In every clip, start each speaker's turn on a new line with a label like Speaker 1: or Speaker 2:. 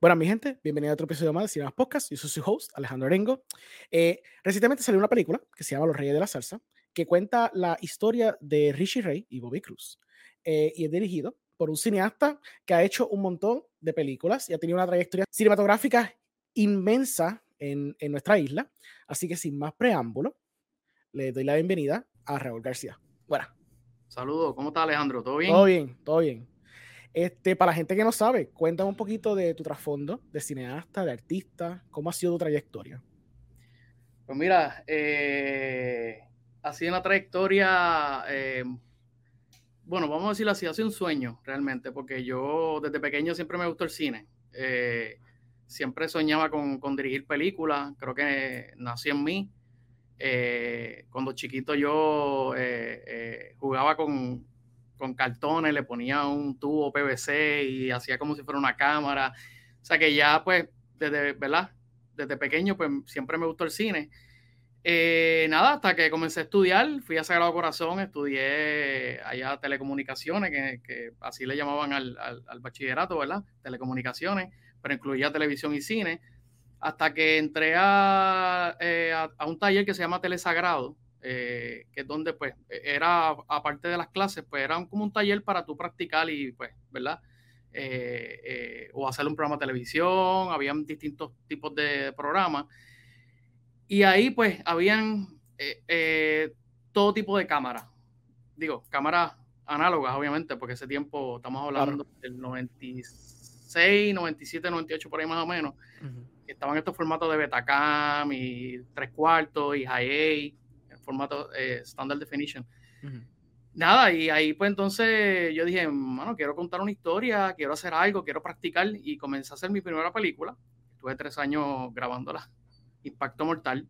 Speaker 1: Bueno, mi gente, bienvenido a otro episodio más de Cinemas Podcast. Yo soy su host, Alejandro Arengo. Eh, recientemente salió una película que se llama Los Reyes de la Salsa, que cuenta la historia de Richie Ray y Bobby Cruz. Eh, y es dirigido por un cineasta que ha hecho un montón de películas y ha tenido una trayectoria cinematográfica inmensa en, en nuestra isla. Así que sin más preámbulo, le doy la bienvenida a Raúl García. Bueno.
Speaker 2: Saludos, ¿cómo está Alejandro? ¿Todo bien?
Speaker 1: Todo bien, todo bien. Este, para la gente que no sabe, cuéntame un poquito de tu trasfondo de cineasta, de artista, cómo ha sido tu trayectoria.
Speaker 2: Pues mira, eh, ha sido una trayectoria, eh, bueno, vamos a decirlo así, ha sido un sueño realmente, porque yo desde pequeño siempre me gustó el cine. Eh, siempre soñaba con, con, dirigir películas, creo que nació en mí. cuando chiquito yo jugaba con, con cartones, le ponía un tubo PVC y hacía como si fuera una cámara. O sea que ya pues desde, ¿verdad? Desde pequeño pues siempre me gustó el cine. Eh, nada, hasta que comencé a estudiar, fui a Sagrado Corazón, estudié allá telecomunicaciones, que, así le llamaban al, bachillerato, ¿verdad? Telecomunicaciones, pero incluía televisión y cine, hasta que entré a, eh, a un taller que se llama Telesagrado, eh, que es donde pues era, aparte de las clases, pues era como un taller para tú practicar y pues, ¿verdad? Eh, eh, o hacer un programa de televisión, habían distintos tipos de programas. Y ahí pues habían todo tipo de cámaras. Digo, cámaras análogas, obviamente, porque ese tiempo estamos hablando del 96, 97, 98, por ahí más o menos. Estaban estos formatos de Betacam y tres cuartos y High formato eh, Standard Definition. Nada, y ahí pues entonces yo dije, bueno, quiero contar una historia, quiero hacer algo, quiero practicar y comencé a hacer mi primera película. Estuve tres años grabándola, Impacto Mortal,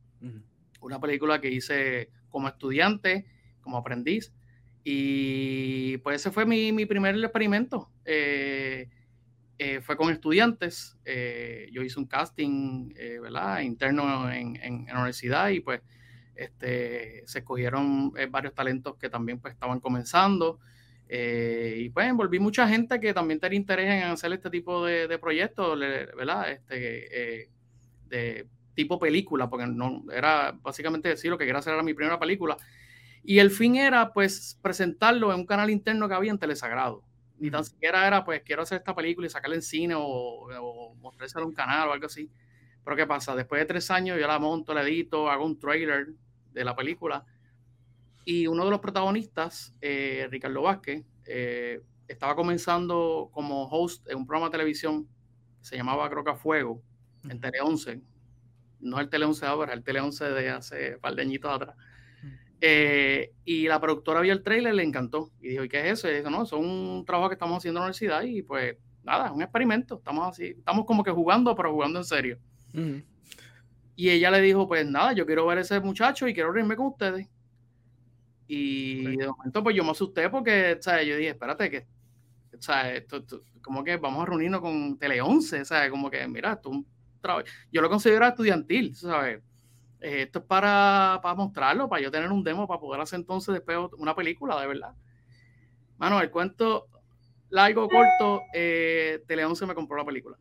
Speaker 2: una película que hice como estudiante, como aprendiz. Y pues ese fue mi, mi primer experimento. Eh, eh, fue con estudiantes. yo hice un casting, ¿verdad? Interno en, en, la universidad y pues este, se escogieron eh, varios talentos que también pues, estaban comenzando. Eh, y pues envolví mucha gente que también tenía interés en hacer este tipo de, proyectos, ¿verdad? Este, eh, de tipo película, porque no era básicamente decir lo que quería hacer era mi primera película. Y el fin era pues presentarlo en un canal interno que había en Telesagrado. Ni tan siquiera era pues quiero hacer esta película y sacarla en cine o, o mostrársela en un canal o algo así. Pero ¿qué pasa? Después de tres años yo la monto, la edito, hago un trailer, de la película. Y uno de los protagonistas, eh, Ricardo Vázquez, eh, estaba comenzando como host en un programa de televisión que se llamaba creo que Fuego, en Tele 11. No el Tele 11 ahora, el Tele 11 de hace un par de añitos atrás. Eh, y la productora vio el trailer, le encantó. Y dijo, ¿y qué es eso? Y dijo, no, es un trabajo que estamos haciendo en la universidad y pues nada, es un experimento. Estamos así, estamos como que jugando, pero jugando en serio. Y ella le dijo, pues nada, yo quiero ver a ese muchacho y quiero reunirme con ustedes. Y de momento, pues yo me asusté porque, ¿sabes? Yo dije, espérate, que, ¿sabes? Esto, como que vamos a reunirnos con Tele 11, ¿sabes? Como que, mira, trabajo. Yo lo considero estudiantil, ¿sabes? Eh, esto es para, para mostrarlo, para yo tener un demo, para poder hacer entonces después una película, de verdad. Mano, el cuento largo, corto, eh, Tele 11 me compró la película.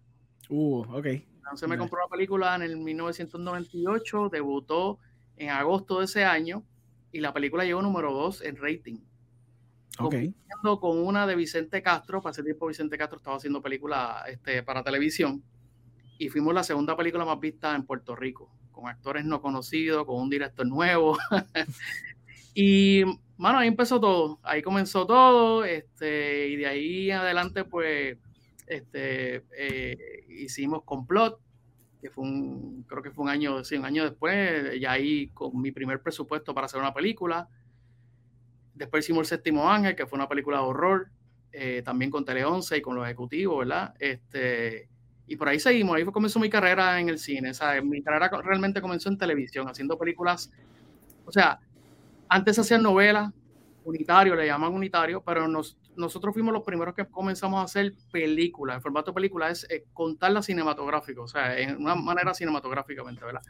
Speaker 1: Uh, ok.
Speaker 2: Se me compró la película en el 1998, debutó en agosto de ese año y la película llegó número 2 en rating.
Speaker 1: Okay.
Speaker 2: Con una de Vicente Castro, para ese tiempo Vicente Castro estaba haciendo películas este, para televisión y fuimos la segunda película más vista en Puerto Rico, con actores no conocidos, con un director nuevo. y, bueno, ahí empezó todo, ahí comenzó todo, este, y de ahí en adelante, pues, este, eh, hicimos Complot, que fue un, creo que fue un año, sí, un año después, ya ahí con mi primer presupuesto para hacer una película. Después hicimos El Séptimo Ángel, que fue una película de horror, eh, también con Tele 11 y con los ejecutivos, ¿verdad? Este, y por ahí seguimos, ahí comenzó mi carrera en el cine, ¿sabes? Mi carrera realmente comenzó en televisión, haciendo películas, o sea, antes hacían novelas, unitario, le llaman unitario, pero nos, nosotros fuimos los primeros que comenzamos a hacer películas. El formato de película es eh, contarla cinematográfico, o sea, en una manera cinematográficamente, ¿verdad?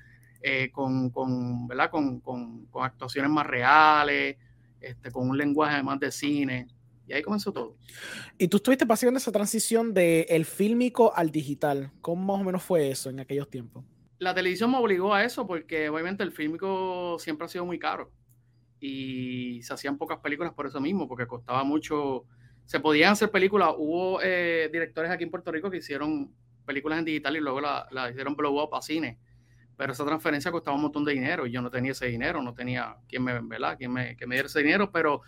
Speaker 2: Eh, con, con, ¿verdad? Con, con, con, actuaciones más reales, este, con un lenguaje más de cine. Y ahí comenzó todo.
Speaker 1: Y tú estuviste pasando esa transición del el fílmico al digital. ¿Cómo más o menos fue eso en aquellos tiempos?
Speaker 2: La televisión me obligó a eso porque obviamente el fílmico siempre ha sido muy caro y se hacían pocas películas por eso mismo, porque costaba mucho. Se podían hacer películas. Hubo eh, directores aquí en Puerto Rico que hicieron películas en digital y luego la, la hicieron blow up a cine pero esa transferencia costaba un montón de dinero y yo no tenía ese dinero, no tenía quien me, ¿verdad? Quien me, que me diera ese dinero, pero,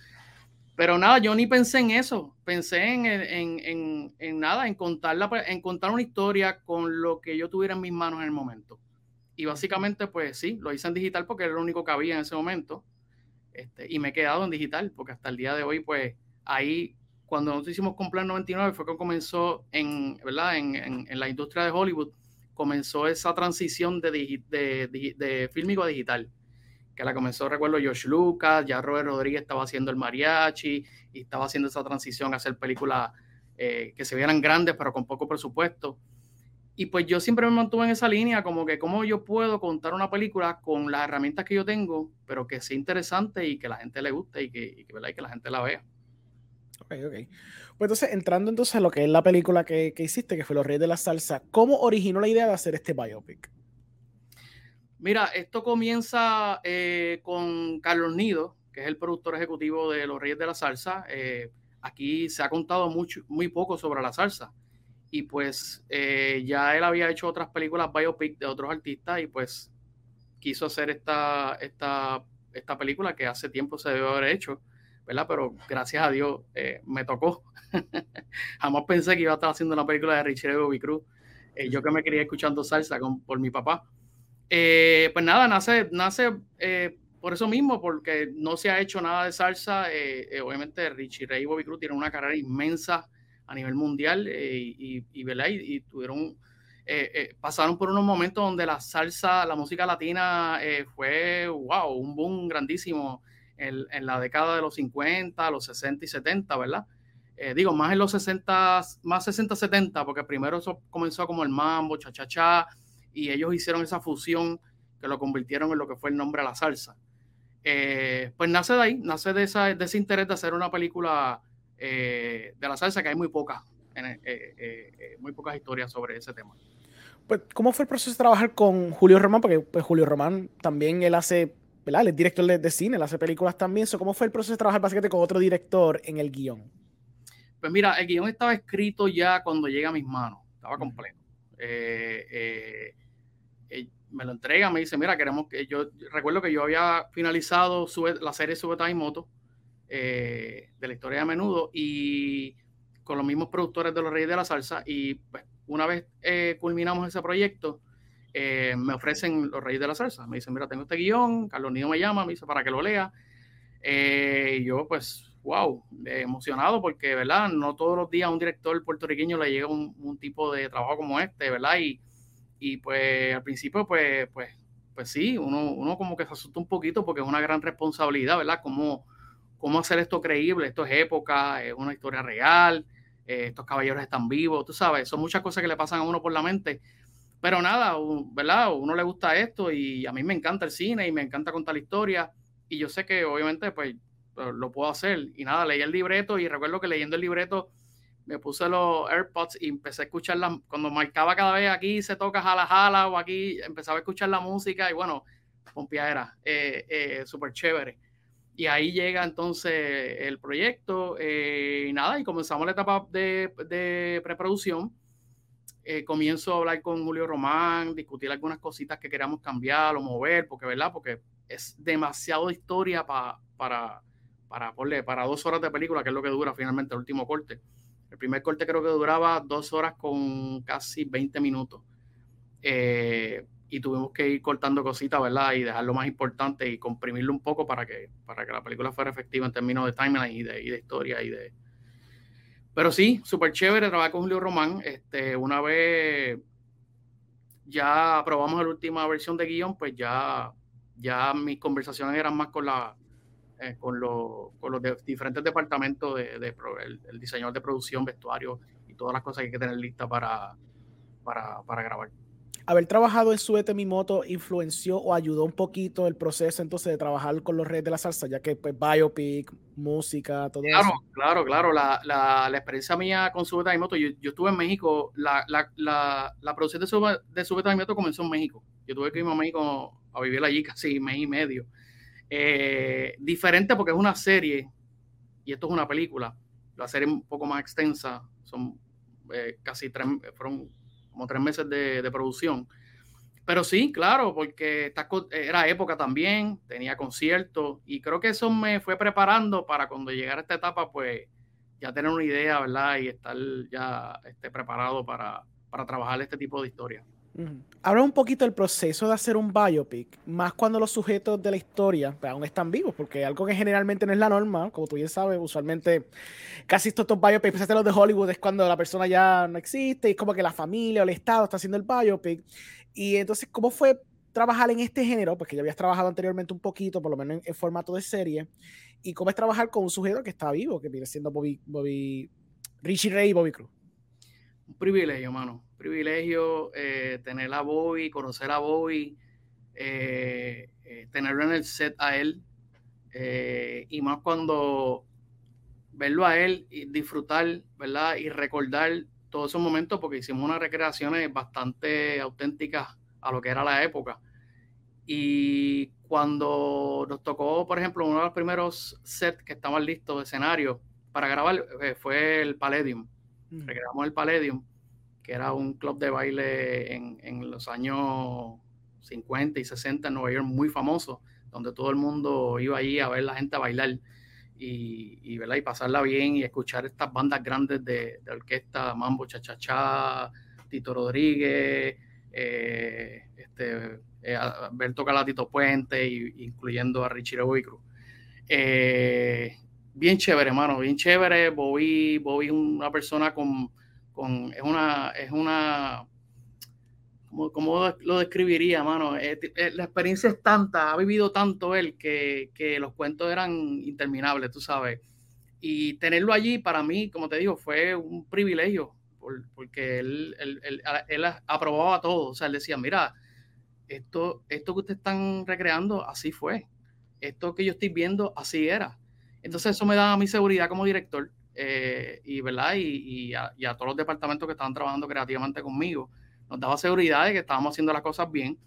Speaker 2: pero nada, yo ni pensé en eso, pensé en, en, en, en nada, en contar, en contar una historia con lo que yo tuviera en mis manos en el momento. Y básicamente, pues sí, lo hice en digital porque era lo único que había en ese momento. Este, y me he quedado en digital porque hasta el día de hoy, pues ahí, cuando nosotros hicimos Complan 99, fue que comenzó en, ¿verdad? En, en, en la industria de Hollywood comenzó esa transición de, de, de, fílmico a digital, que la comenzó, recuerdo, Josh Lucas, ya Robert Rodríguez estaba haciendo el mariachi y estaba haciendo esa transición a hacer películas eh, que se vieran grandes pero con poco presupuesto. Y pues yo siempre me mantuve en esa línea, como que cómo yo puedo contar una película con las herramientas que yo tengo, pero que sea interesante y que la gente le guste y que, y que, y que la gente la vea.
Speaker 1: Ok, ok. Pues entonces, entrando entonces a lo que es la película que, que hiciste, que fue Los Reyes de la Salsa, ¿cómo originó la idea de hacer este biopic?
Speaker 2: Mira, esto comienza eh, con Carlos Nido, que es el productor ejecutivo de Los Reyes de la Salsa. Eh, aquí se ha contado mucho, muy poco sobre la salsa. Y pues eh, ya él había hecho otras películas biopic de otros artistas y pues quiso hacer esta, esta, esta película que hace tiempo se debe haber hecho. ¿Verdad? Pero gracias a Dios eh, me tocó. Jamás pensé que iba a estar haciendo una película de Richie Bobby Cruz. Eh, yo que me quería escuchando salsa con, por mi papá. Eh, pues nada, nace, nace por eso mismo, porque no se ha hecho nada de salsa. obviamente Richie Ray y Bobby Cruz tienen una carrera inmensa a nivel mundial y, y, ¿verdad? y, tuvieron... pasaron por unos momentos donde la salsa, la música latina fue, wow, un boom grandísimo en, la década de los 50, los 60 y 70, ¿verdad? Eh, digo, más en los 60, más 60, 70, porque primero eso comenzó como el mambo, cha-cha-cha, y ellos hicieron esa fusión que lo convirtieron en lo que fue el nombre a la salsa. Eh, pues nace de ahí, nace de, ese interés de hacer una película eh, de la salsa, que hay muy pocas, muy pocas historias sobre ese tema.
Speaker 1: Pues, ¿cómo fue el proceso de trabajar con Julio Román? Porque pues, Julio Román también él hace ¿verdad? Él es director de, cine, él hace películas también. ¿Cómo fue el proceso de trabajar básicamente con otro director en el guion?
Speaker 2: Pues mira, el guion estaba escrito ya cuando llega a mis manos, estaba completo. Eh, eh, eh, me lo entrega, me dice, mira, queremos que yo recuerdo que yo había finalizado la serie Sube y Moto de la historia de menudo y con los mismos productores de Los Reyes de la Salsa y pues, una vez culminamos ese proyecto, eh, me ofrecen los Reyes de la Salsa. Me dicen, mira, tengo este guion, Carlos Niño me llama, me dice para que lo lea. Eh, y yo, pues, wow, emocionado porque, ¿verdad? No todos los días a un director puertorriqueño le llega un, tipo de trabajo como este, ¿verdad? Y, y pues al principio, pues, pues, pues sí, uno, uno como que se asusta un poquito porque es una gran responsabilidad, ¿verdad? Cómo, cómo hacer esto creíble, esto es época, es una historia real, eh, estos caballeros están vivos, tú sabes, son muchas cosas que le pasan a uno por la mente pero nada, ¿verdad? Uno le gusta esto y a mí me encanta el cine y me encanta contar la historia y yo sé que obviamente pues lo puedo hacer. Y nada, leí el libreto y recuerdo que leyendo el libreto me puse los AirPods y empecé a escuchar la, cuando marcaba cada vez aquí se toca jala jala o aquí empezaba a escuchar la música y bueno, pompiadera, eh, eh, súper chévere. Y ahí llega entonces el proyecto eh, y nada, y comenzamos la etapa de, de preproducción eh, comienzo a hablar con Julio Román, discutir algunas cositas que queramos cambiar o mover, porque, ¿verdad? Porque es demasiado historia para, para, para dos horas de película, que es lo que dura finalmente el último corte. El primer corte creo que duraba dos horas con casi 20 minutos. Eh, y tuvimos que ir cortando cositas, ¿verdad? Y dejar lo más importante y comprimirlo un poco para que, para que la película fuera efectiva en términos de timeline y de, y de historia y de, pero sí, súper chévere trabajar con Julio Román. Este, una vez ya aprobamos la última versión de guion, pues ya, ya mis conversaciones eran más con la eh, con, los, con los diferentes departamentos de, el, diseñador de producción, vestuario y todas las cosas que hay que tener listas para, para, para grabar.
Speaker 1: Haber trabajado en Suete Mi Moto influenció o ayudó un poquito el proceso entonces de trabajar con los redes de la salsa, ya que pues biopic, música, todo
Speaker 2: claro,
Speaker 1: eso.
Speaker 2: Claro, claro, la, la, la, experiencia mía con Suete Mi Moto, yo, yo, estuve en México, la, la, la producción de, de Suete Mi Moto comenzó en México. Yo tuve que irme a México a vivir allí casi mes y medio. Eh, diferente porque es una serie y esto es una película. La serie es un poco más extensa, son eh, casi tres, fueron como tres meses de, de, producción. Pero sí, claro, porque era época también, tenía conciertos y creo que eso me fue preparando para cuando llegara a esta etapa, pues ya tener una idea, ¿verdad? Y estar ya este, preparado para, para trabajar este tipo de historias.
Speaker 1: Habla un poquito del proceso de hacer un biopic, más cuando los sujetos de la historia pues, aún están vivos, porque algo que generalmente no es la norma, como tú bien sabes, usualmente casi todos estos biopics, especialmente los de Hollywood, es cuando la persona ya no existe y es como que la familia o el Estado está haciendo el biopic. Y entonces, ¿cómo fue trabajar en este género? Porque ya habías trabajado anteriormente un poquito, por lo menos en, formato de serie. ¿Y cómo es trabajar con un sujeto que está vivo, que viene siendo Bobby, Bobby Richie Ray y Bobby Cruz?
Speaker 2: Un privilegio, mano privilegio eh, tener a Bobby, conocer a Bobby, eh, eh, tenerlo en el set a él, y más cuando verlo a él y disfrutar, ¿verdad? Y recordar todos esos momentos, porque hicimos unas recreaciones bastante auténticas a lo que era la época. Y cuando nos tocó, por ejemplo, uno de los primeros sets que estaban listos de escenario para grabar fue el Palladium. Mm. Recreamos el Palladium que era un club de baile en, en, los años 50 y 60 en Nueva York muy famoso, donde todo el mundo iba allí a ver la gente bailar y, y, y pasarla bien y escuchar estas bandas grandes de, orquesta, Mambo Cha Tito Rodríguez, eh, este, eh, ver tocar a Tito Puente, y, incluyendo a Richie Cruz. Eh, bien chévere, hermano, bien chévere. Bobby, Bobby una persona con es una, es una, ¿cómo, lo describiría, mano? La experiencia es tanta, ha vivido tanto él que, que, los cuentos eran interminables, tú sabes. Y tenerlo allí para mí, como te digo, fue un privilegio, porque él, él, él, él aprobaba todo. O sea, él decía, mira, esto, esto que ustedes están recreando, así fue. Esto que yo estoy viendo, así era. Entonces eso me da mi seguridad como director eh, y, ¿verdad? Y, a, todos los departamentos que estaban trabajando creativamente conmigo. Nos daba seguridad de que estábamos haciendo las cosas bien.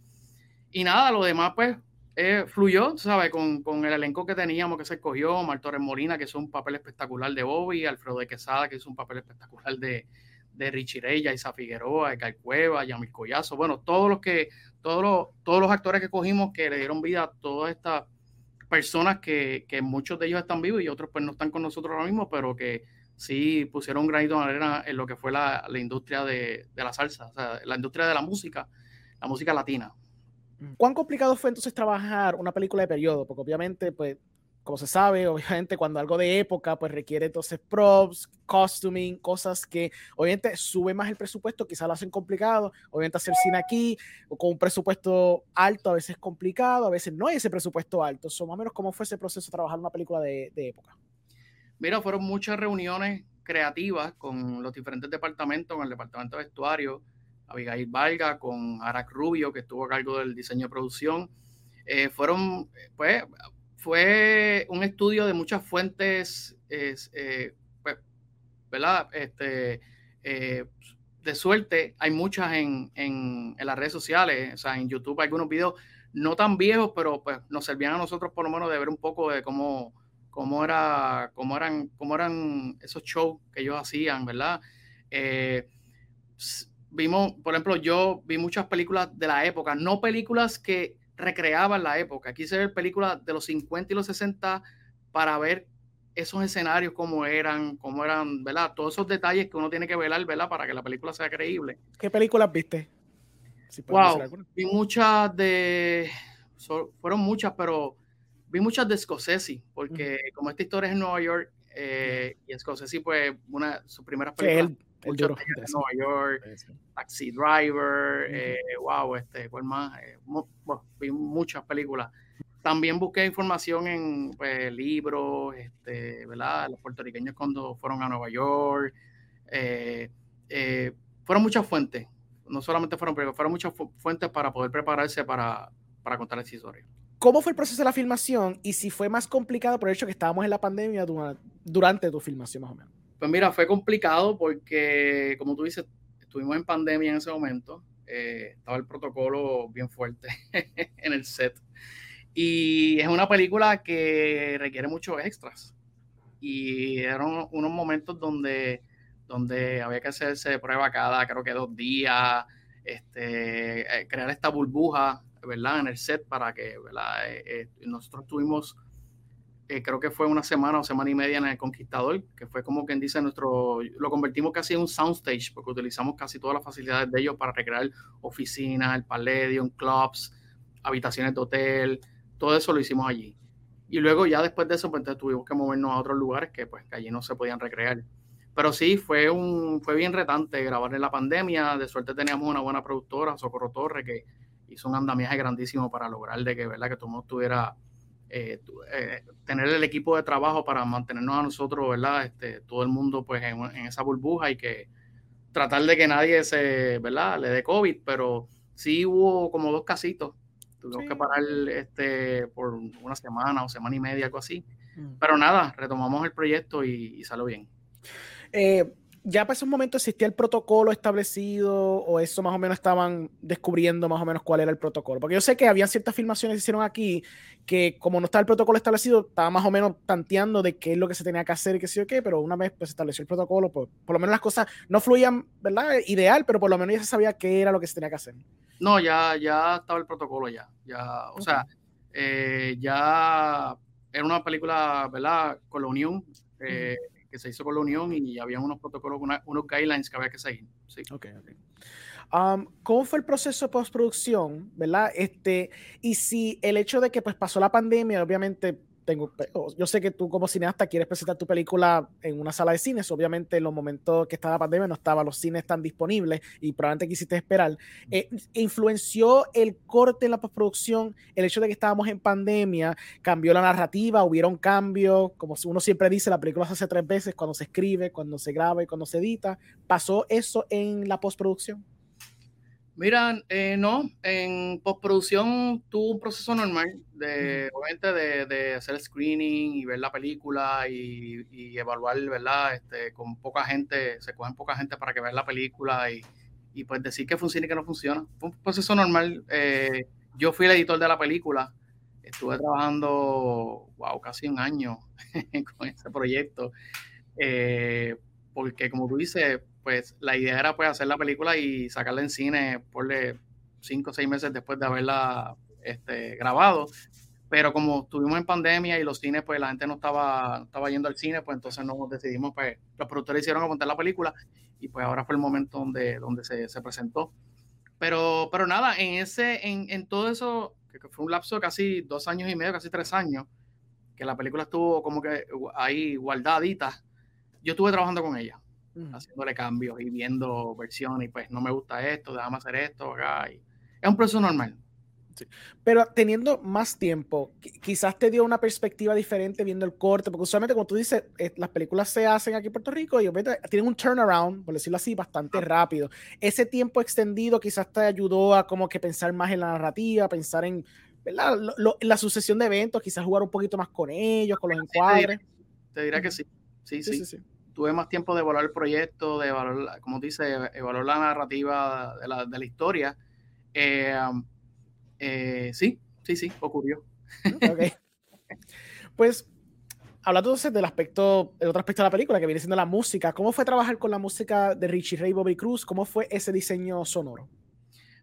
Speaker 2: Y nada, lo demás pues eh, fluyó, ¿sabes? Con, con, el elenco que teníamos que se escogió, Mar Torres Molina, que hizo un papel espectacular de Bobby, Alfredo de Quesada, que hizo un papel espectacular de, de Richie Rey, Isa Figueroa, de Cueva, Yamil Collazo, bueno, todos los que, todos los, todos los actores que cogimos que le dieron vida a todas estas personas que, que, muchos de ellos están vivos y otros pues no están con nosotros ahora mismo, pero que sí pusieron granito de arena en lo que fue la, la industria de, de, la salsa, o sea, la industria de la música, la música latina.
Speaker 1: ¿Cuán complicado fue entonces trabajar una película de periodo? Porque obviamente, pues, como se sabe, obviamente cuando algo de época, pues requiere entonces props, costuming, cosas que obviamente sube más el presupuesto, quizás lo hacen complicado, obviamente hacer cine aquí o con un presupuesto alto a veces es complicado, a veces no hay ese presupuesto alto. So, más o menos, ¿cómo fue ese proceso de trabajar una película de, época?
Speaker 2: Mira, fueron muchas reuniones creativas con los diferentes departamentos, con el departamento de vestuario, Abigail Valga, con Arac Rubio, que estuvo a cargo del diseño de producción. Eh, fueron, pues, fue un estudio de muchas fuentes, eh, pues, ¿verdad? Este, eh, de suerte, hay muchas en, en, las redes sociales, o sea, en YouTube algunos videos no tan viejos, pero pues nos servían a nosotros por lo menos de ver un poco de cómo, cómo, era, cómo, eran, cómo eran esos shows que ellos hacían, ¿verdad? Eh, vimos, por ejemplo, yo vi muchas películas de la época, no películas que recreaban la época. Quise ver películas de los 50 y los 60 para ver esos escenarios, cómo eran, cómo eran, ¿verdad? Todos esos detalles que uno tiene que velar, ¿verdad? Para que la película sea creíble.
Speaker 1: ¿Qué películas viste?
Speaker 2: wow, vi muchas de, fueron muchas, pero vi muchas de Scorsese, porque como esta historia es en Nueva York, eh, y Scorsese, pues, una de sus primeras películas el duro de Nueva York, Taxi Driver, eh, wow, este, ¿cuál más? Eh, vi muchas películas. También busqué información en pues, libros, este, ¿verdad? Los puertorriqueños cuando fueron a Nueva York. Eh, fueron muchas fuentes. no solamente fueron películas, fueron muchas fuentes para poder prepararse para, para contar esa historia.
Speaker 1: ¿Cómo fue el proceso de la filmación y si fue más complicado por el hecho que estábamos en la pandemia durante tu filmación más o menos?
Speaker 2: Pues mira, fue complicado porque, como tú dices, estuvimos en pandemia en ese momento, eh, estaba el protocolo bien fuerte en el set. Y es una película que requiere muchos extras. Y eran unos momentos donde, donde había que hacerse prueba cada, creo que dos días, este, eh, crear esta burbuja, ¿verdad? En el set para que, ¿verdad? Eh, nosotros tuvimos eh, creo que fue una semana o semana y media en El Conquistador, que fue como quien dice nuestro, lo convertimos casi en un soundstage, porque utilizamos casi todas las facilidades de ellos para recrear oficinas, el Palladium, clubs, habitaciones de hotel, todo eso lo hicimos allí. Y luego ya después de eso, pues tuvimos que movernos a otros lugares que pues allí no se podían recrear. Pero sí, fue, un, fue bien retante grabar en la pandemia. De suerte teníamos una buena productora, Socorro Torre, que hizo un andamiaje grandísimo para lograr de que, ¿verdad? que todo el mundo estuviera eh, eh, tener el equipo de trabajo para mantenernos a nosotros, ¿verdad? Este, todo el mundo pues en, esa burbuja y que tratar de que nadie se, ¿verdad? Le dé COVID, pero sí hubo como dos casitos. Tuvimos que parar este, por una semana o semana y media, algo así. Mm. Pero nada, retomamos el proyecto y, y salió bien.
Speaker 1: Eh, ya para ese momento existía el protocolo establecido o eso más o menos estaban descubriendo más o menos cuál era el protocolo. Porque yo sé que habían ciertas filmaciones que hicieron aquí que como no estaba el protocolo establecido, estaba más o menos tanteando de qué es lo que se tenía que hacer y qué sé yo qué, pero una vez pues estableció el protocolo, pues por lo menos las cosas no fluían, ¿verdad? Ideal, pero por lo menos ya se sabía qué era lo que se tenía que hacer.
Speaker 2: No, ya, ya estaba el protocolo ya. ya o sea, eh, ya era una película, ¿verdad? Con la unión. Eh, que se hizo con la Unión y había unos protocolos, unos guidelines que había que seguir. Sí.
Speaker 1: Okay. Um, ¿Cómo fue el proceso de postproducción, verdad? Este, y si el hecho de que pues pasó la pandemia, obviamente tengo, yo sé que tú como cineasta quieres presentar tu película en una sala de cines, obviamente en los momentos que estaba la pandemia no estaban los cines tan disponibles y probablemente quisiste esperar. Eh, ¿Influenció el corte en la postproducción el hecho de que estábamos en pandemia? ¿Cambió la narrativa? ¿Hubieron cambios? Como uno siempre dice, la película se hace tres veces, cuando se escribe, cuando se graba y cuando se edita. ¿Pasó eso en la postproducción?
Speaker 2: Mira, eh, no, en postproducción tuvo un proceso normal de, de, de, hacer screening y ver la película y, evaluar, ¿verdad? Este, con poca gente, se cogen poca gente para que vean la película y, y pues decir que funciona y que no funciona. Fue un proceso normal. Eh, yo fui el editor de la película, estuve trabajando, wow, casi un año con este proyecto, eh, porque como tú dices, pues la idea era pues hacer la película y sacarla en cine por cinco o seis meses después de haberla este, grabado. Pero como estuvimos en pandemia y los cines, pues la gente no estaba, estaba yendo al cine, pues entonces nos decidimos, pues los productores hicieron a montar la película y pues ahora fue el momento donde, donde se, se presentó. Pero, pero nada, en, ese, en, en todo eso, que fue un lapso de casi dos años y medio, casi tres años, que la película estuvo como que ahí guardadita, yo estuve trabajando con ella haciéndole cambios y viendo versiones y pues no me gusta esto, déjame hacer esto acá. Y es un proceso normal.
Speaker 1: Pero teniendo más tiempo, quizás te dio una perspectiva diferente viendo el corte, porque usualmente como tú dices, eh, las películas se hacen aquí en Puerto Rico y tienen un turnaround, por decirlo así, bastante rápido. Ese tiempo extendido quizás te ayudó a como que pensar más en la narrativa, pensar en la sucesión de eventos, quizás jugar un poquito más con ellos, con los encuadres.
Speaker 2: Te diré, que sí. Sí, sí. sí tuve más tiempo de evaluar el proyecto, de evaluar, como dice, evaluar la narrativa de la, de la historia. Eh, eh, sí, sí, sí, ocurrió.
Speaker 1: Ok. Pues, hablando entonces del aspecto, el otro aspecto de la película, que viene siendo la música, ¿cómo fue trabajar con la música de Richie Ray Bobby Cruz? ¿Cómo fue ese diseño sonoro?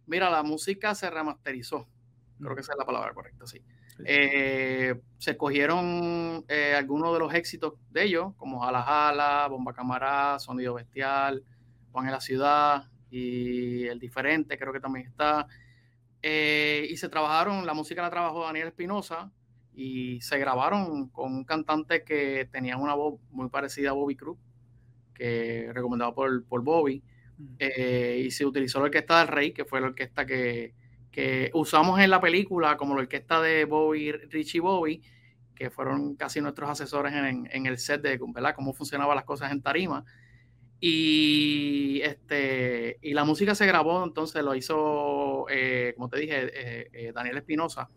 Speaker 2: Mira, la música se remasterizó. Creo que esa es la palabra correcta, sí. Eh, se cogieron eh, algunos de los éxitos de ellos, como Jala Jala, Bomba Camará, Sonido Bestial, Juan en la Ciudad y El Diferente, creo que también está. Eh, y se trabajaron, la música la trabajó Daniel Espinosa y se grabaron con un cantante que tenía una voz muy parecida a Bobby Cruz, que recomendado por, por Bobby. Mm. y se utilizó la orquesta del Rey, que fue la orquesta que, que usamos en la película como la orquesta de Bobby, Richie Bobby, que fueron casi nuestros asesores en, el set de cómo funcionaban las cosas en tarima. Y este Eh, y la música se grabó, entonces lo hizo, eh, como te dije, Daniel Espinosa.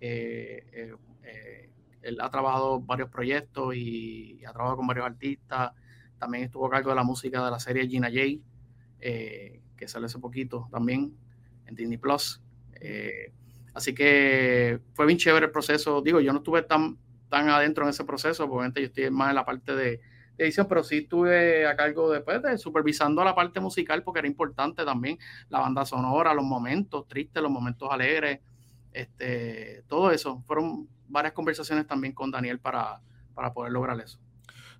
Speaker 2: él ha trabajado varios proyectos y, ha trabajado con varios artistas. También estuvo a cargo de la música de la serie Gina J, que sale hace poquito también en Disney Plus. Así que fue bien chévere el proceso. Digo, yo no estuve tan, tan adentro en ese proceso, obviamente yo estoy más en la parte de, edición, pero sí estuve a cargo después de supervisando la parte musical porque era importante también la banda sonora, los momentos tristes, los momentos alegres, este, todo eso. Fueron varias conversaciones también con Daniel para, para poder lograr eso.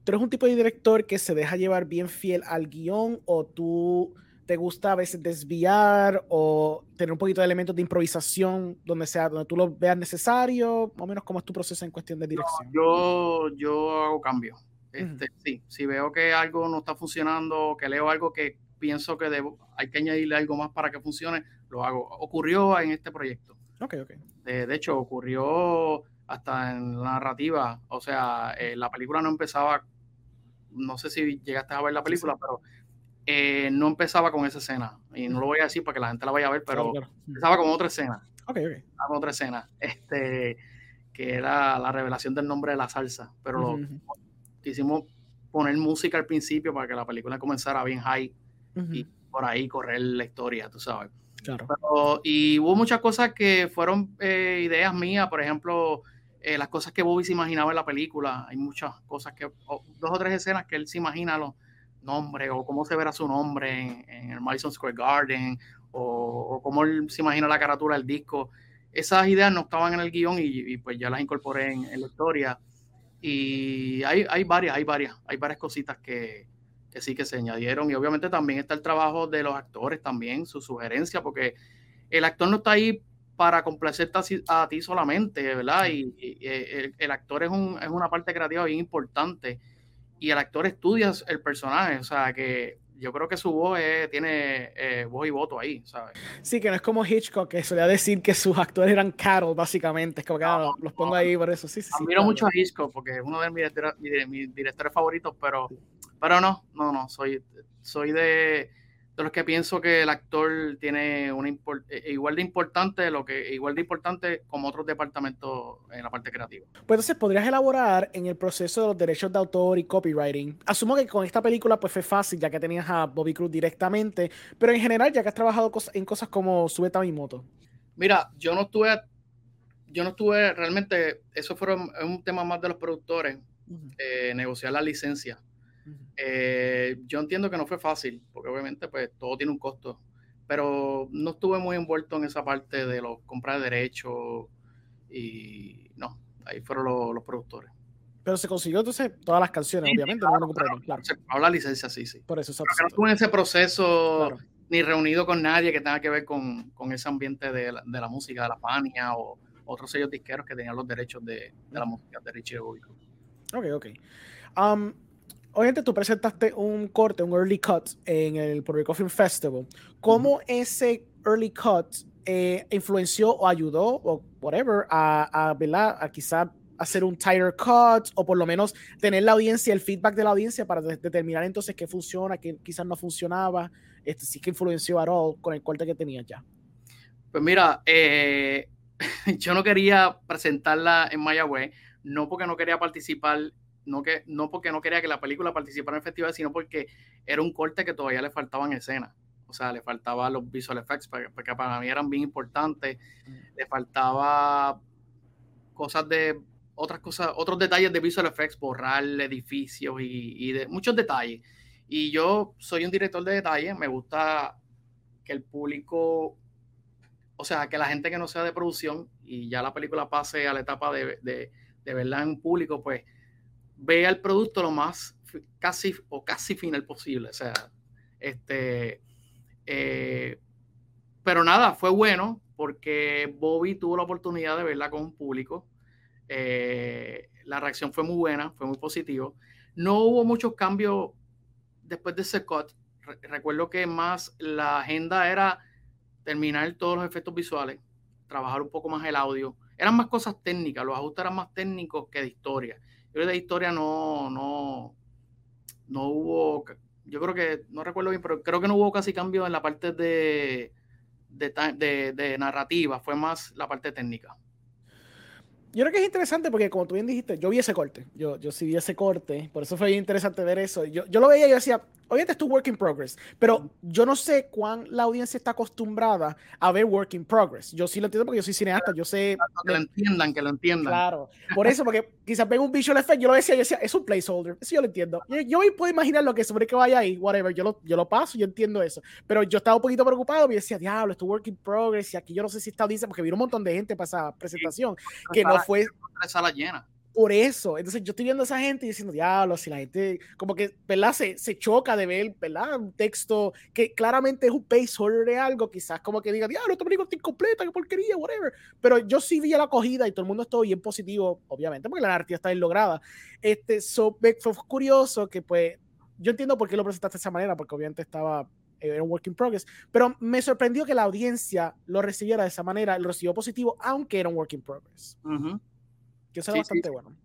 Speaker 1: ¿Tú eres un tipo de director que se deja llevar bien fiel al guion o tú te gusta a veces desviar o tener un poquito de elementos de improvisación donde sea, donde tú lo veas necesario? Más o menos, ¿cómo es tu proceso en cuestión de dirección?
Speaker 2: yo, yo hago cambios. Este, Sí, si veo que algo no está funcionando, que leo algo que pienso que debo, hay que añadirle algo más para que funcione, lo hago. Ocurrió en este proyecto.
Speaker 1: Ok, ok.
Speaker 2: De, hecho, ocurrió hasta en la narrativa. O sea, eh, la película no empezaba, no sé si llegaste a ver la película, pero eh, no empezaba con esa escena. Y no lo voy a decir para que la gente la vaya a ver, pero empezaba con otra escena.
Speaker 1: Ok, ok.
Speaker 2: Con otra escena. Este, que era la revelación del nombre de la salsa. Pero quisimos poner música al principio para que la película comenzara bien high y por ahí correr la historia, tú sabes.
Speaker 1: Claro.
Speaker 2: y hubo muchas cosas que fueron eh, ideas mías, por ejemplo, eh, las cosas que Bobby se imaginaba en la película. Hay muchas cosas que, dos o tres escenas que él se imagina los nombres o cómo se verá su nombre en, el Madison Square Garden o, cómo él se imagina la carátula del disco. Esas ideas no estaban en el guion y, pues ya las incorporé en la historia. Y hay, hay varias, hay varias, hay varias cositas que, que sí que se añadieron. Y obviamente también está el trabajo de los actores también, su sugerencia, porque el actor no está ahí para complacerte a, ti solamente, ¿verdad? Y, el, el, actor es, un, es una parte creativa bien importante y el actor estudia el personaje, o sea, que yo creo que su voz tiene eh, voz y voto ahí, ¿sabes?
Speaker 1: Sí, que no es como Hitchcock, que solía decir que sus actores eran cattle, básicamente. Es como que ah, los pongo ahí por eso. Sí, sí,
Speaker 2: Admiro mucho a Hitchcock porque es uno de mis directores, favoritos, pero, pero no, no, no. Soy, soy de de los que pienso que el actor tiene una eh, igual de importante lo que igual de importante como otros departamentos en la parte creativa.
Speaker 1: Pues entonces podrías elaborar en el proceso de los derechos de autor y copywriting. Asumo que con esta película pues fue fácil ya que tenías a Bobby Cruz directamente, pero en general ya que has trabajado en cosas como Subeta mi moto.
Speaker 2: Mira, yo no estuve yo no estuve realmente eso fue un tema más de los productores eh, negociar la licencia eh, yo entiendo que no fue fácil, porque obviamente pues todo tiene un costo, pero no estuve muy envuelto en esa parte de los compras de derechos y no, ahí fueron los, productores.
Speaker 1: Pero se consiguió entonces todas las canciones, obviamente,
Speaker 2: no, claro, claro. Habla licencia, sí, sí.
Speaker 1: Por eso,
Speaker 2: no estuve en ese proceso ni reunido con nadie que tenga que ver con, con ese ambiente de la, de la, música, de la Fania o otros sellos disqueros que tenían los derechos de, de la música de Richie Ok,
Speaker 1: ok. Um, obviamente tú presentaste un corte, un early cut en el Puerto Rico Film Festival. ¿Cómo ese early cut eh, influenció o ayudó o whatever a, a, a quizá hacer un tighter cut o por lo menos tener la audiencia, el feedback de la audiencia para determinar entonces qué funciona, qué quizás no funcionaba, este, sí que influenció a all con el corte que tenías ya.
Speaker 2: Pues mira, eh, yo no quería presentarla en Mayagüez, no porque no quería participar no, que, no porque no quería que la película participara en el festival, sino porque era un corte que todavía le faltaban escenas. O sea, le faltaban los visual effects, porque para mí eran bien importantes. Mm. Le faltaba cosas de otras cosas, otros detalles de visual effects, borrar edificios y, y de muchos detalles. Y yo soy un director de detalles, me gusta que el público, o sea, que la gente que no sea de producción y ya la película pase a la etapa de, de, de verla en público, pues vea el producto lo más casi o casi final posible. O sea, este, eh, pero nada, fue bueno porque Bobby tuvo la oportunidad de verla con un público. Eh, la reacción fue muy buena, fue muy positivo. No hubo muchos cambios después de ese cut. recuerdo que más la agenda era terminar todos los efectos visuales, trabajar un poco más el audio. Eran más cosas técnicas, los ajustes eran más técnicos que de historia de historia no, no, no hubo, yo creo que, no recuerdo bien, pero creo que no hubo casi cambio en la parte de, de, de narrativa, fue más la parte técnica
Speaker 1: yo creo que es interesante porque, como tú bien dijiste, yo vi ese corte. Yo, yo sí vi ese corte. Por eso fue interesante ver eso. Yo, yo lo veía y yo decía, Obviamente es tu work in progress, pero yo no sé cuán la audiencia está acostumbrada a ver work in progress. Yo sí lo entiendo porque yo soy cineasta, yo sé...
Speaker 2: Que lo entiendan, que lo entiendan.
Speaker 1: Claro, por eso, porque quizás ven un visual effect, yo lo decía, yo decía, es un placeholder, eso yo lo entiendo. Yo, yo puedo imaginar lo que sobre que vaya ahí, whatever, yo lo, yo lo paso, yo entiendo eso. Pero yo estaba un poquito preocupado y decía, diablo, es tu work in progress, y aquí yo no sé si esta audiencia, porque vino un montón de gente para esa presentación, que no fue...
Speaker 2: Sala llena
Speaker 1: por eso. Entonces yo estoy viendo a esa gente y diciendo, diablo, si la gente como que, ¿verdad? Se, se choca de ver, ¿verdad? Un texto que claramente es un placeholder de algo, quizás como que diga, diablo, esta película está incompleta, qué porquería, whatever. Pero yo sí vi la acogida y todo el mundo estuvo bien positivo, obviamente, porque la narrativa está bien lograda. Este, so, fue curioso que pues, yo entiendo por qué lo presentaste de esa manera, porque obviamente estaba era un work in progress, pero me sorprendió que la audiencia lo recibiera de esa manera, lo recibió positivo, aunque era un work in progress. Que eso sí, bastante bueno.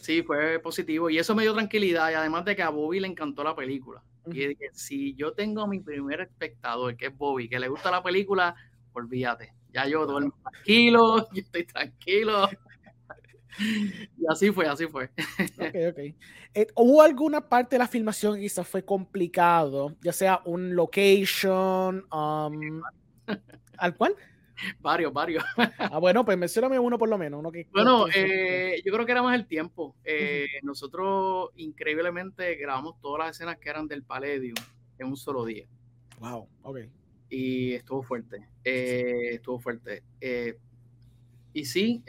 Speaker 2: Sí, fue positivo. Y eso me dio tranquilidad. Y además de que a Bobby le encantó la película. Y que si yo tengo a mi primer espectador, que es Bobby, que le gusta la película, olvídate. Ya yo duermo tranquilo, yo estoy tranquilo. y así fue, así fue.
Speaker 1: ok, ok. Eh, ¿Hubo alguna parte de la filmación que quizás fue complicado? Ya sea un location, um, ¿al cual?
Speaker 2: varios, varios.
Speaker 1: ah, bueno, pues mencioname uno por lo menos. Uno que,
Speaker 2: bueno, eh, yo creo que era más el tiempo. Eh, nosotros increíblemente grabamos todas las escenas que eran del Palladium en un solo día.
Speaker 1: Wow, ok.
Speaker 2: Y estuvo fuerte, eh, estuvo fuerte. y sí,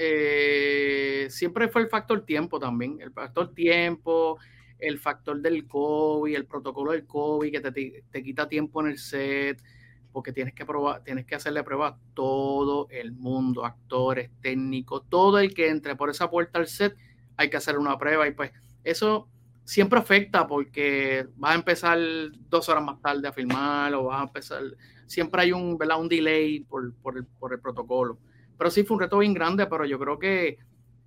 Speaker 2: siempre fue el factor tiempo también, el factor tiempo, el factor del COVID, el protocolo del COVID que te, te quita tiempo en el set porque tienes que probar, tienes que hacerle pruebas a todo el mundo, actores, técnicos, todo el que entre por esa puerta al set, hay que hacer una prueba y pues eso siempre afecta porque vas a empezar dos horas más tarde a filmar o vas a empezar, siempre hay un, ¿verdad? un delay por, por, el, por el protocolo. Pero sí fue un reto bien grande, pero yo creo que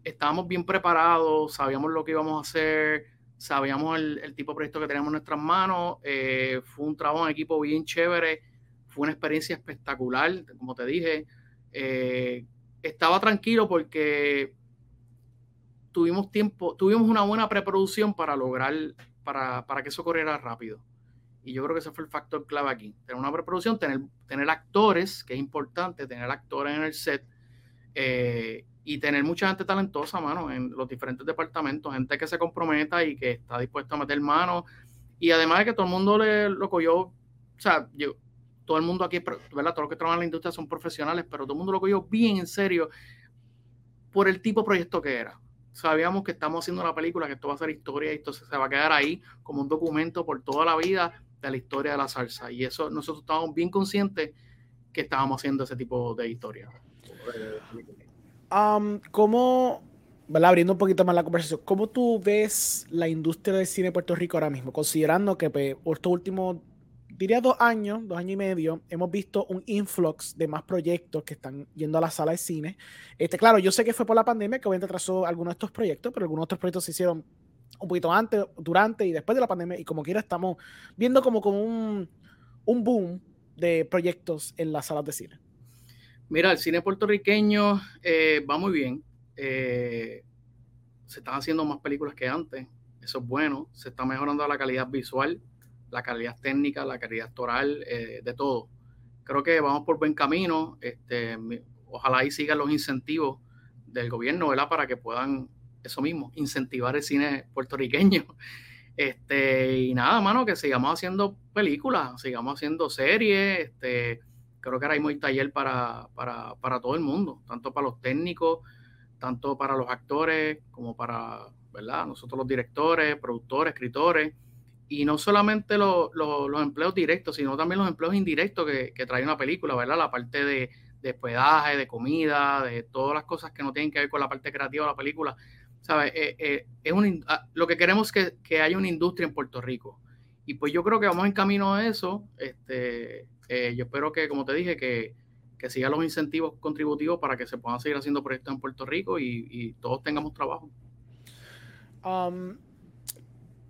Speaker 2: estábamos bien preparados, sabíamos lo que íbamos a hacer, sabíamos el, tipo de proyecto que teníamos en nuestras manos, eh, fue un trabajo en equipo bien chévere fue una experiencia espectacular, como te dije. Eh, estaba tranquilo porque tuvimos tiempo, tuvimos una buena preproducción para lograr, para, para, que eso corriera rápido. Y yo creo que ese fue el factor clave aquí. Tener una preproducción, tener, tener actores, que es importante, tener actores en el set eh, y tener mucha gente talentosa, mano, en los diferentes departamentos, gente que se comprometa y que está dispuesta a meter mano. Y además de que todo el mundo le, lo cogió, o sea, yo, todo el mundo aquí, ¿verdad? Todos los que trabajan en la industria son profesionales, pero todo el mundo lo cogió bien en serio por el tipo de proyecto que era. Sabíamos que estamos haciendo una película, que esto va a ser historia y esto se va a quedar ahí como un documento por toda la vida de la historia de la salsa. Y eso nosotros estábamos bien conscientes que estábamos haciendo ese tipo de historia.
Speaker 1: Um, ¿Cómo, abriendo un poquito más la conversación, cómo tú ves la industria del cine de Puerto Rico ahora mismo? Considerando que pues, estos últimos diría dos años, dos años y medio, hemos visto un influx de más proyectos que están yendo a la sala de cine. Este, claro, yo sé que fue por la pandemia que obviamente atrasó algunos de estos proyectos, pero algunos otros proyectos se hicieron un poquito antes, durante y después de la pandemia, y como quiera estamos viendo como, como un, un boom de proyectos en las salas de cine.
Speaker 2: Mira, el cine puertorriqueño eh, va muy bien. Eh, se están haciendo más películas que antes. Eso es bueno. Se está mejorando la calidad visual la calidad técnica, la calidad actoral, eh, de todo. Creo que vamos por buen camino. Este, ojalá ahí sigan los incentivos del gobierno, ¿verdad? Para que puedan, eso mismo, incentivar el cine puertorriqueño. Este, y nada, mano, que sigamos haciendo películas, sigamos haciendo series. Este, creo que ahora mismo hay taller para, para, para todo el mundo, tanto para los técnicos, tanto para los actores, como para, ¿verdad? Nosotros los directores, productores, escritores y no solamente los empleos directos, sino también los empleos indirectos que, que, trae una película, ¿verdad? La parte de, de hospedaje, de comida, de todas las cosas que no tienen que ver con la parte creativa de la película. ¿Sabes? Eh, eh, ah, lo que queremos es que, que, haya una industria en Puerto Rico. Y pues yo creo que vamos en camino a eso. Este, eh, yo espero que, como te dije, que, que sigan los incentivos contributivos para que se puedan seguir haciendo proyectos en Puerto Rico y, y todos tengamos trabajo.
Speaker 1: Um,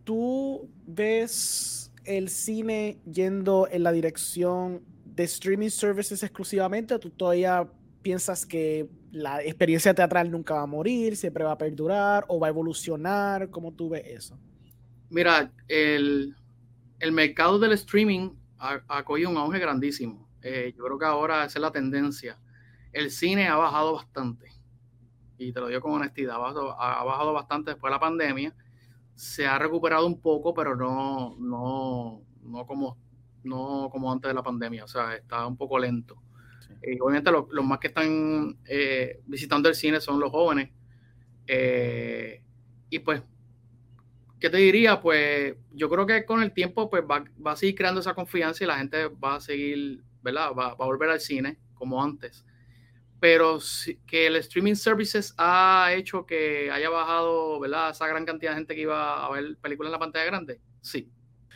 Speaker 1: tú ves el cine yendo en la dirección de streaming services exclusivamente? ¿O tú todavía piensas que la experiencia teatral nunca va a morir, siempre va a perdurar o va a evolucionar? ¿Cómo tú ves eso?
Speaker 2: Mira, el, mercado del streaming ha, cogido un auge grandísimo. Eh, yo creo que ahora esa es la tendencia. El cine ha bajado bastante. Y te lo digo con honestidad, ha bajado, bastante después de la pandemia. Se ha recuperado un poco, pero no, no, no, como, no como antes de la pandemia. O sea, está un poco lento. Y obviamente los, más que están eh, visitando el cine son los jóvenes. Eh, y pues, ¿qué te diría? Pues yo creo que con el tiempo pues va, va, a seguir creando esa confianza y la gente va a seguir, ¿verdad? Va, va a volver al cine como antes. Pero que el streaming services ha hecho que haya bajado, ¿verdad? Esa gran cantidad de gente que iba a ver películas en la pantalla grande, sí.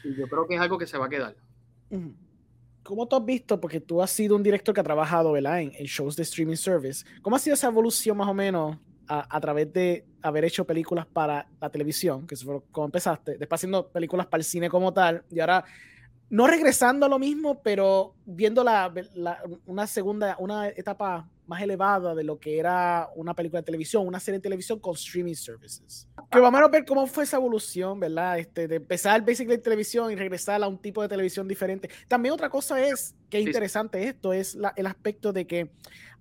Speaker 2: Y yo creo que es algo que se va a quedar.
Speaker 1: ¿Cómo tú has visto, porque tú has sido un director que ha trabajado ¿verdad? En, shows de streaming service, ¿cómo ha sido esa evolución más o menos a, través de haber hecho películas para la televisión, que fue como empezaste, después haciendo películas para el cine como tal, y ahora no regresando a lo mismo, pero viendo la, una segunda, una etapa más elevada de lo que era una película de televisión, una serie de televisión con streaming services. Que vamos a ver cómo fue esa evolución, ¿verdad? Este, de empezar basically televisión y regresar a un tipo de televisión diferente. También otra cosa es, que es interesante esto, es el aspecto de que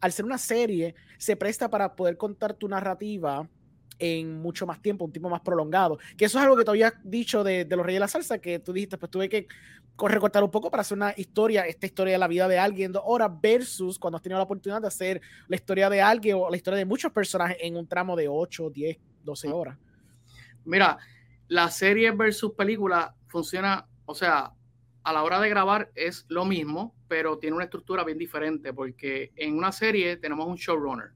Speaker 1: al ser una serie, se presta para poder contar tu narrativa en mucho más tiempo, un tiempo más prolongado. Que eso es algo que te había dicho de, de, los Reyes de la Salsa, que tú dijiste, pues tuve que recortar un poco para hacer una historia, esta historia de la vida de alguien dos horas versus cuando has tenido la oportunidad de hacer la historia de alguien o la historia de muchos personajes en un tramo de 8, 10, 12 horas.
Speaker 2: Mira, la serie versus película funciona, o sea, a la hora de grabar es lo mismo, pero tiene una estructura bien diferente porque en una serie tenemos un showrunner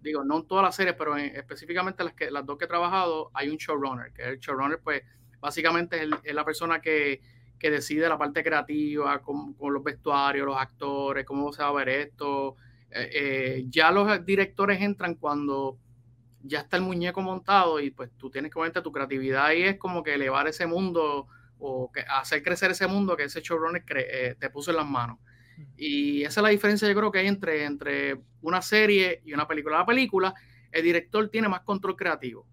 Speaker 2: digo, no en todas las series, pero específicamente las, que, las dos que he trabajado, hay un showrunner, que el showrunner, pues, básicamente es, la persona que, que, decide la parte creativa, con, los vestuarios, los actores, cómo se va a ver esto. Eh, eh, ya los directores entran cuando ya está el muñeco montado y pues tú tienes que ponerte tu creatividad y es como que elevar ese mundo o que hacer crecer ese mundo que ese showrunner eh, te puso en las manos. Y esa es la diferencia, yo creo que hay entre, entre una serie y una película. La película, el director tiene más control creativo.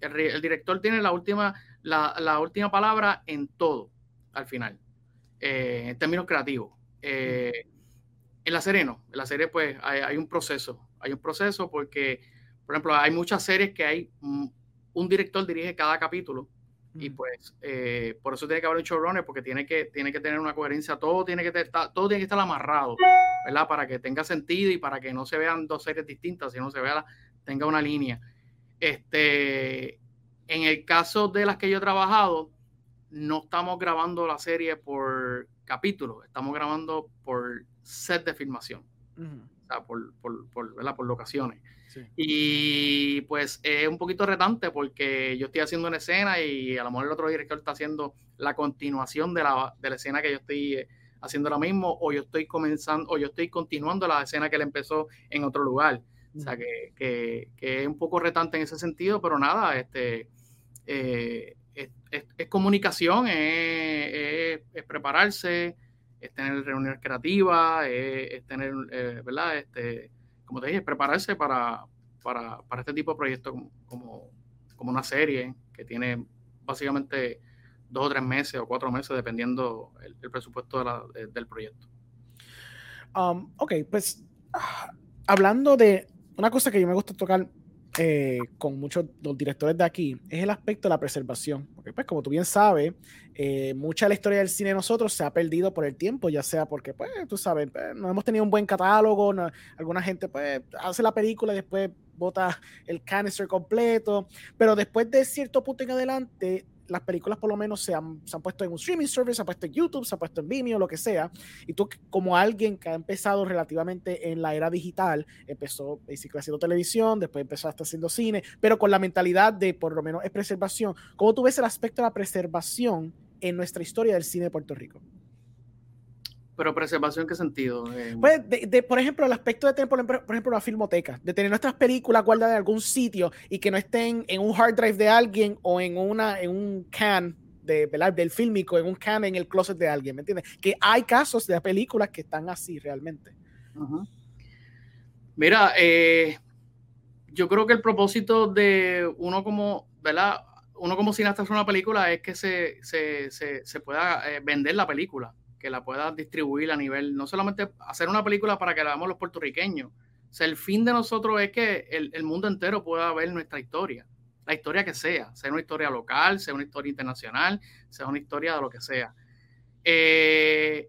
Speaker 2: El, director tiene la última, la, última palabra en todo, al final, eh, en términos creativos. Eh, en la serie no, en la serie pues hay, un proceso, hay un proceso porque, por ejemplo, hay muchas series que hay, un director dirige cada capítulo y pues eh, por eso tiene que haber un showrunner, porque tiene que, tiene que tener una coherencia, todo tiene que estar, todo tiene que estar amarrado, ¿verdad? Para que tenga sentido y para que no se vean dos series distintas, sino se vea tenga una línea. Este, en el caso de las que yo he trabajado, no estamos grabando la serie por capítulo, estamos grabando por set de filmación, o sea, por, por, por, por locaciones. Y pues es un poquito retante porque yo estoy haciendo una escena y a lo mejor el otro director está haciendo la continuación de la, de la escena que yo estoy eh, haciendo ahora mismo o yo estoy comenzando o yo estoy continuando la escena que él empezó en otro lugar. O sea, que, que, que, es un poco retante en ese sentido, pero nada, este, eh, es, es, comunicación, es, es, prepararse, es tener reuniones creativas, es, tener, eh, ¿verdad? Este, como te dije, prepararse para, para, para este tipo de proyectos como, como, una serie que tiene básicamente dos o tres meses o cuatro meses, dependiendo el, presupuesto del proyecto.
Speaker 1: Um, ok, pues hablando de una cosa que yo me gusta tocar eh, con muchos los directores de aquí es el aspecto de la preservación. Porque, pues, como tú bien sabes, eh, mucha de la historia del cine de nosotros se ha perdido por el tiempo, ya sea porque, pues, tú sabes, pues, no hemos tenido un buen catálogo, alguna gente, pues, hace la película y después bota el canister completo, pero después de cierto punto en adelante, las películas por lo menos se han, se han, puesto en un streaming service, se han puesto en YouTube, se han puesto en Vimeo, lo que sea. Y tú, como alguien que ha empezado relativamente en la era digital, empezó haciendo televisión, después empezó hasta haciendo cine, pero con la mentalidad de por lo menos es preservación. ¿Cómo tú ves el aspecto de la preservación en nuestra historia del cine de Puerto Rico?
Speaker 2: Pero preservación, ¿en qué sentido?
Speaker 1: Eh, pues, de, por ejemplo, el aspecto de tener, por ejemplo, la filmoteca, de tener nuestras películas guardadas en algún sitio y que no estén en un hard drive de alguien o en, una, en un can de, del fílmico en un can en el closet de alguien, ¿me entiendes? Que hay casos de películas que están así realmente.
Speaker 2: Mira, eh, yo creo que el propósito de uno como, ¿verdad? Uno como cineasta hacer una película es que se, se, se, se pueda eh, vender la película, que la pueda distribuir a nivel, no solamente hacer una película para que la veamos los puertorriqueños. O sea, el fin de nosotros es que el, el mundo entero pueda ver nuestra historia la historia que sea, sea una historia local, sea una historia internacional, sea una historia de lo que sea. Eh,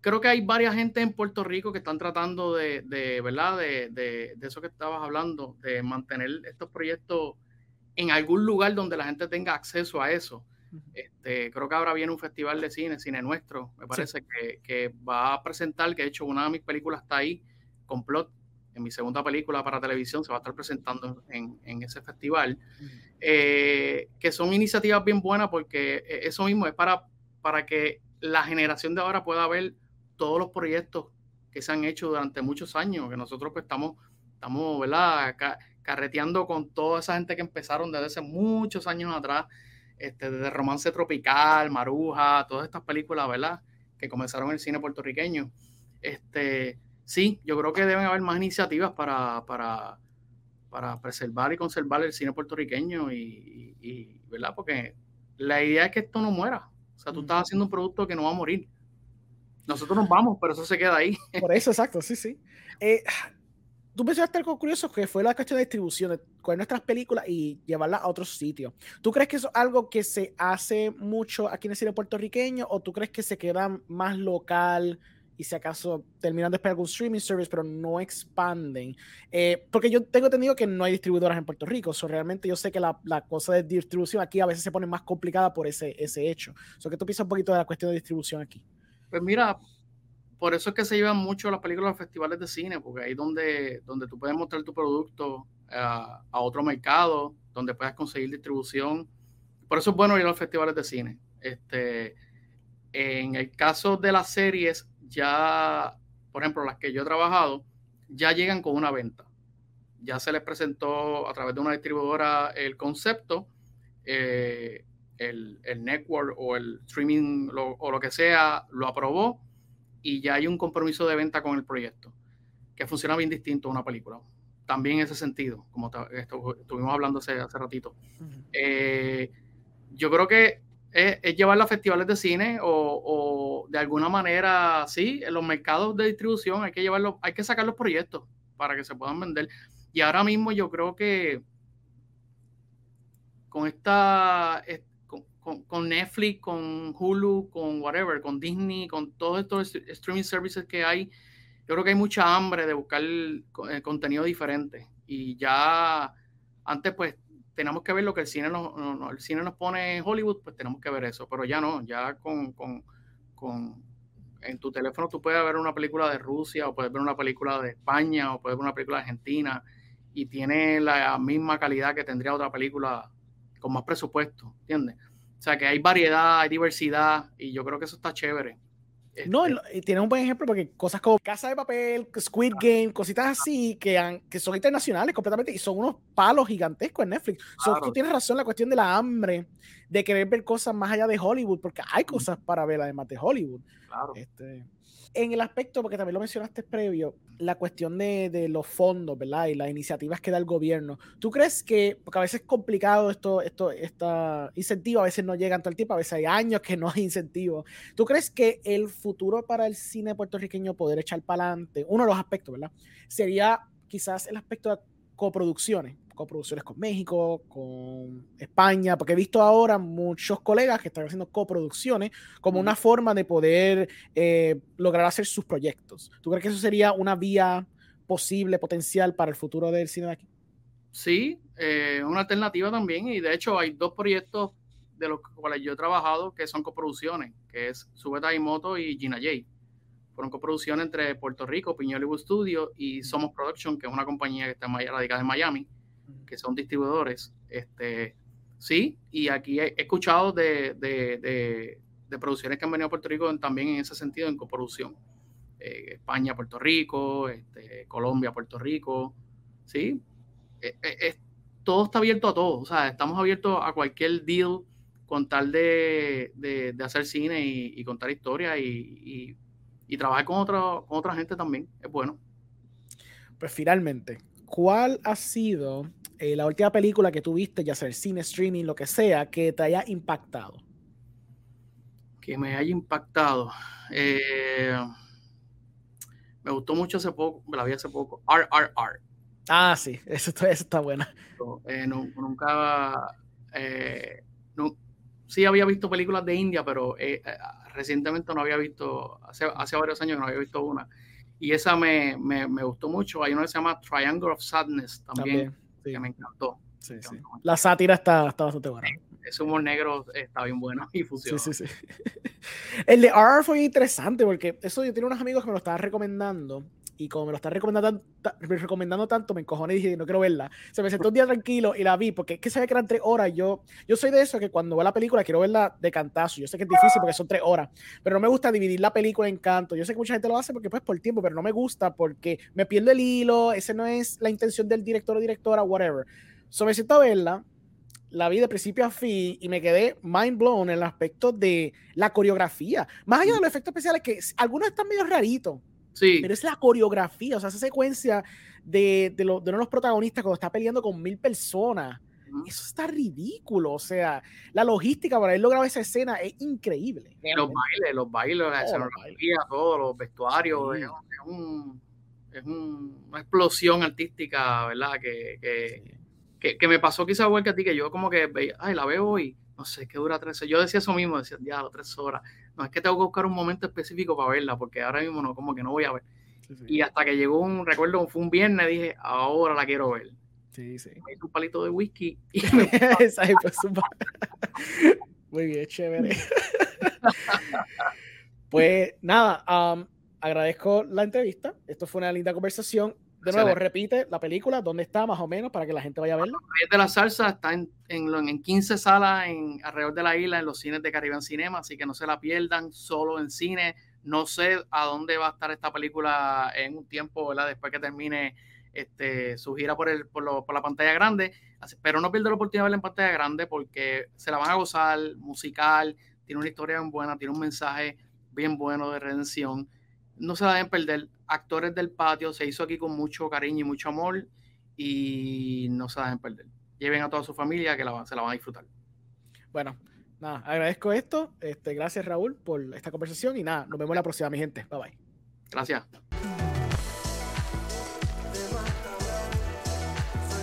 Speaker 2: creo que hay varias gente en Puerto Rico que están tratando de, ¿verdad? De, eso que estabas hablando, de mantener estos proyectos en algún lugar donde la gente tenga acceso a eso. Este, creo que ahora viene un festival de cine, Cine Nuestro, me parece, que, que, va a presentar, que de hecho una de mis películas está ahí, Complot, en mi segunda película para televisión, se va a estar presentando en, en ese festival, eh, que son iniciativas bien buenas porque eh, eso mismo es para, para que la generación de ahora pueda ver todos los proyectos que se han hecho durante muchos años, que nosotros pues estamos, estamos ¿verdad? carreteando con toda esa gente que empezaron desde hace muchos años atrás, este, desde Romance Tropical, Maruja, todas estas películas, ¿verdad? Que comenzaron en el cine puertorriqueño. Este, sí, yo creo que deben haber más iniciativas para, para, para preservar y conservar el cine puertorriqueño y, ¿verdad? Porque la idea es que esto no muera. O sea, tú estás haciendo un producto que no va a morir. Nosotros nos vamos, pero eso se queda ahí.
Speaker 1: Por eso, exacto, sí, sí. Eh, tú mencionaste algo curioso que fue la cuestión de distribución, de coger nuestras películas y llevarlas a otros sitios. ¿Tú crees que eso es algo que se hace mucho aquí en el cine puertorriqueño o tú crees que se queda más local? y si acaso terminan de esperar algún streaming service, pero no expanden. Eh, porque yo tengo entendido que no hay distribuidoras en Puerto Rico, so realmente yo sé que la, la, cosa de distribución aquí a veces se pone más complicada por ese, ese hecho. So, ¿Qué tú piensas un poquito de la cuestión de distribución aquí?
Speaker 2: Pues mira, por eso es que se llevan mucho las películas a los festivales de cine, porque ahí donde, donde tú puedes mostrar tu producto a, a otro mercado, donde puedas conseguir distribución. Por eso es bueno ir a los festivales de cine. Este, en el caso de las series, ya, por ejemplo, las que yo he trabajado, ya llegan con una venta. Ya se les presentó a través de una distribuidora el concepto, eh, el, network o el streaming o lo que sea lo aprobó y ya hay un compromiso de venta con el proyecto, que funciona bien distinto a una película. También en ese sentido, como estuvimos hablando hace, hace ratito. Eh, yo creo que es, llevarla a festivales de cine o, de alguna manera, sí, en los mercados de distribución hay que llevarlo, hay que sacar los proyectos para que se puedan vender. Y ahora mismo yo creo que con esta, con, Netflix, con Hulu, con whatever, con Disney, con todos estos streaming services que hay, yo creo que hay mucha hambre de buscar eh, contenido diferente. Y ya antes pues tenemos que ver lo que el cine nos, el cine nos pone en Hollywood, pues tenemos que ver eso, pero ya no, ya con, con, con, en tu teléfono tú puedes ver una película de Rusia o puedes ver una película de España o puedes ver una película de Argentina y tiene la misma calidad que tendría otra película con más presupuesto, ¿entiendes? O sea que hay variedad, hay diversidad y yo creo que eso está chévere.
Speaker 1: No, este tiene un buen ejemplo porque cosas como Casa de Papel, Squid Game, cositas así que, que son internacionales completamente y son unos palos gigantescos en Netflix. tú tienes razón la cuestión de la hambre, de querer ver cosas más allá de Hollywood, porque hay cosas para ver además de Hollywood.
Speaker 2: Claro.
Speaker 1: Este, en el aspecto, porque también lo mencionaste previo, la cuestión de, de, los fondos, ¿verdad? Y las iniciativas que da el gobierno. ¿Tú crees que, porque a veces es complicado esto, esto, esta incentivo, a veces no llegan todo el tiempo, a veces hay años que no hay incentivo. ¿Tú crees que el futuro para el cine puertorriqueño poder echar para adelante, uno de los aspectos, ¿verdad? Sería quizás el aspecto de coproducciones, coproducciones con México, con España, porque he visto ahora muchos colegas que están haciendo coproducciones como una forma de poder eh, lograr hacer sus proyectos. ¿Tú crees que eso sería una vía posible, potencial para el futuro del cine de aquí?
Speaker 2: Sí, eh, una alternativa también, y de hecho hay dos proyectos de los cuales yo he trabajado que son coproducciones, que es Subeta y Moto y Gina J. Fueron coproducciones entre Puerto Rico, Piñol Studio y Somos Production, que es una compañía que está radicada en Miami que son distribuidores, este, sí, y aquí he, escuchado de, de, producciones que han venido a Puerto Rico también en ese sentido, en coproducción. Eh, España, Puerto Rico, este, Colombia, Puerto Rico, sí. Eh, eh, todo está abierto a todo, o sea, estamos abiertos a cualquier deal con tal de, de, hacer cine y, contar historias y, y, trabajar con, otro, con otra gente también. Es bueno.
Speaker 1: Pues finalmente, ¿cuál ha sido eh, la última película que tuviste, ya sea el cine, streaming, lo que sea, que te haya impactado?
Speaker 2: Que me haya impactado. Eh, me gustó mucho hace poco, me la vi hace poco. RRR.
Speaker 1: Ah, sí, eso está, eso está buena.
Speaker 2: Eh, nunca. no, sí había visto películas de India, pero eh, eh, recientemente no había visto, hace, hace varios años que no había visto una. Y esa me, me, me, gustó mucho. Hay una que se llama Triangle of Sadness también, que me encantó.
Speaker 1: Sí, sí. La sátira está, está bastante buena.
Speaker 2: Ese humor negro está bien bueno y funciona.
Speaker 1: Sí, sí, sí. El de R fue interesante porque eso yo tenía unos amigos que me lo estaban recomendando y como me lo está recomendando, recomendando tanto, me encojoné y dije, no quiero verla. Se me sentó un día tranquilo y la vi, porque es que sabía que eran tres horas. Yo, yo soy de eso que cuando veo la película quiero verla de cantazo. Yo sé que es difícil porque son tres horas, pero no me gusta dividir la película en canto. Yo sé que mucha gente lo hace porque pues por tiempo, pero no me gusta porque me pierdo el hilo, ese no es la intención del director o directora, whatever. So me siento a verla, la vi de principio a fin y me quedé mind blown en el aspecto de la coreografía. Más allá de los efectos especiales, que algunos están medio raritos, pero es la coreografía, o sea, esa secuencia de, de, uno de los protagonistas cuando está peleando con mil personas. Eso está ridículo, o sea, la logística para haber logrado esa escena es increíble.
Speaker 2: los bailes, los bailes, la escenografía, todos los vestuarios, es, un, es una explosión artística, ¿verdad? Que, que, que, me pasó quizá igual que a ti, que yo como que veía, ay, la veo y no sé, que dura tres horas. Yo decía eso mismo, decía, ya, tres horas. No es que tengo que buscar un momento específico para verla, porque ahora mismo no, como que no voy a ver. Y hasta que llegó un, recuerdo, fue un viernes, dije, ahora la quiero ver.
Speaker 1: Sí, sí.
Speaker 2: Me hice un palito de whisky y
Speaker 1: Muy bien, chévere. pues nada, agradezco la entrevista. Esto fue una linda conversación. De nuevo, repite la película, dónde está más o menos para que la gente vaya a verla.
Speaker 2: de la Salsa está en, en, en 15 salas en, alrededor de la isla, en los cines de Caribbean Cinema, así que no se la pierdan, solo en cine. No sé a dónde va a estar esta película en un tiempo, ¿verdad? Después que termine este, su gira por, el, por, lo, por la pantalla grande, pero no pierda la oportunidad de verla en pantalla grande porque se la van a gozar, musical, tiene una historia bien buena, tiene un mensaje bien bueno de redención. No se la deben perder actores del patio, se hizo aquí con mucho cariño y mucho amor y no se dejen perder. Lleven a toda su familia que la, se la van a disfrutar.
Speaker 1: Bueno, nada, agradezco esto. Este, gracias Raúl por esta conversación y nada, nos vemos la próxima, mi gente. Bye bye.
Speaker 2: Gracias.